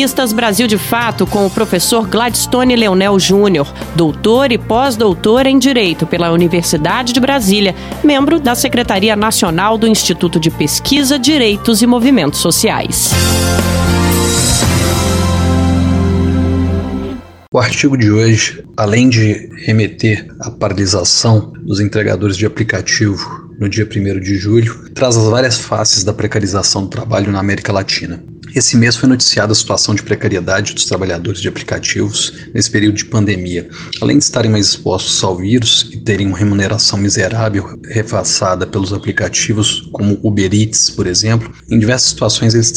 Economistas Brasil de Fato com o professor Gladstone Leonel Júnior, doutor e pós-doutor em Direito pela Universidade de Brasília, membro da Secretaria Nacional do Instituto de Pesquisa, Direitos e Movimentos Sociais. O artigo de hoje, além de remeter à paralisação dos entregadores de aplicativo no dia 1 de julho, traz as várias faces da precarização do trabalho na América Latina. Esse mês foi noticiada a situação de precariedade dos trabalhadores de aplicativos nesse período de pandemia. Além de estarem mais expostos ao vírus e terem uma remuneração miserável refaçada pelos aplicativos, como Uber Eats, por exemplo, em diversas situações eles,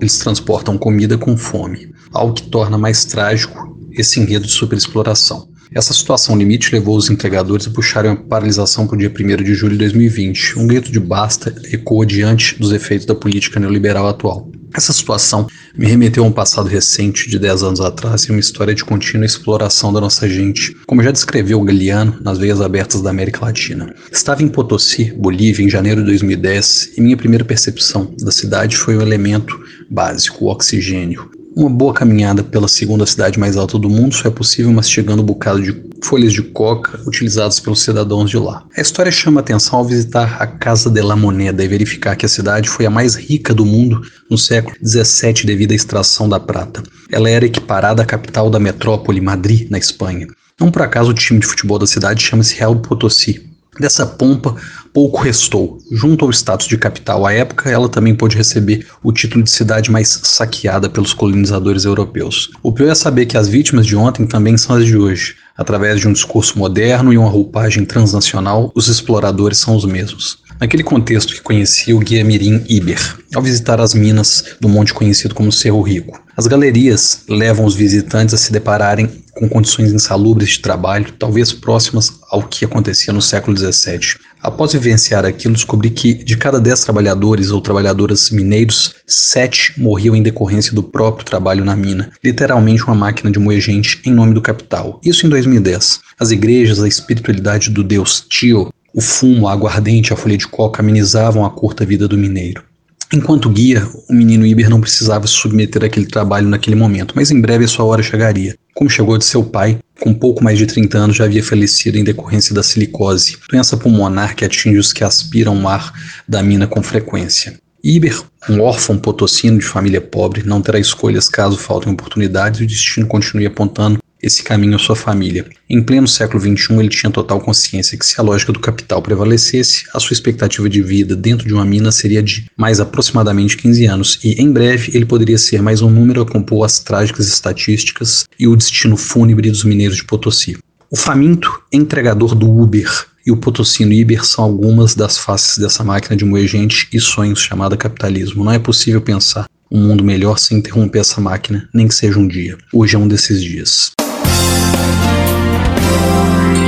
eles transportam comida com fome, algo que torna mais trágico esse enredo de superexploração. Essa situação limite levou os entregadores a puxarem a paralisação para o dia 1 de julho de 2020. Um grito de basta ecoa diante dos efeitos da política neoliberal atual. Essa situação me remeteu a um passado recente, de 10 anos atrás, e uma história de contínua exploração da nossa gente, como já descreveu Galeano nas Veias Abertas da América Latina. Estava em Potosí, Bolívia, em janeiro de 2010, e minha primeira percepção da cidade foi o um elemento básico, o oxigênio. Uma boa caminhada pela segunda cidade mais alta do mundo só é possível mastigando um bocado de folhas de coca utilizadas pelos cidadãos de lá. A história chama atenção ao visitar a Casa de la Moneda e verificar que a cidade foi a mais rica do mundo no século XVII devido à extração da prata. Ela era equiparada à capital da metrópole Madrid, na Espanha. Não por acaso o time de futebol da cidade chama-se Real Potosí, Dessa pompa, pouco restou. Junto ao status de capital à época, ela também pôde receber o título de cidade mais saqueada pelos colonizadores europeus. O pior é saber que as vítimas de ontem também são as de hoje. Através de um discurso moderno e uma roupagem transnacional, os exploradores são os mesmos. Naquele contexto que conhecia o guia Mirim Iber, ao visitar as minas do monte conhecido como Cerro Rico. As galerias levam os visitantes a se depararem com condições insalubres de trabalho, talvez próximas ao que acontecia no século XVII. Após vivenciar aquilo, descobri que de cada dez trabalhadores ou trabalhadoras mineiros, sete morriam em decorrência do próprio trabalho na mina, literalmente uma máquina de moer gente em nome do capital. Isso em 2010. As igrejas, a espiritualidade do deus Tio o fumo, a aguardente, a folha de coca amenizavam a curta vida do mineiro. Enquanto guia, o menino Iber não precisava se submeter àquele trabalho naquele momento, mas em breve a sua hora chegaria. Como chegou de seu pai, com pouco mais de 30 anos já havia falecido em decorrência da silicose, doença pulmonar que atinge os que aspiram o ar da mina com frequência. Iber, um órfão potosino de família pobre, não terá escolhas caso faltem oportunidades e o destino continue apontando esse caminho à sua família. Em pleno século XXI, ele tinha total consciência que se a lógica do capital prevalecesse, a sua expectativa de vida dentro de uma mina seria de mais aproximadamente 15 anos, e em breve ele poderia ser mais um número a compor as trágicas estatísticas e o destino fúnebre dos mineiros de Potosí. O faminto entregador do Uber e o Potosino Iber são algumas das faces dessa máquina de moer gente e sonhos chamada capitalismo. Não é possível pensar um mundo melhor sem interromper essa máquina, nem que seja um dia. Hoje é um desses dias.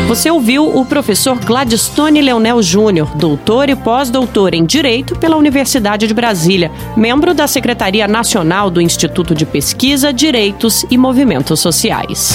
Você ouviu o professor Gladstone Leonel Júnior, doutor e pós-doutor em Direito pela Universidade de Brasília, membro da Secretaria Nacional do Instituto de Pesquisa, Direitos e Movimentos Sociais.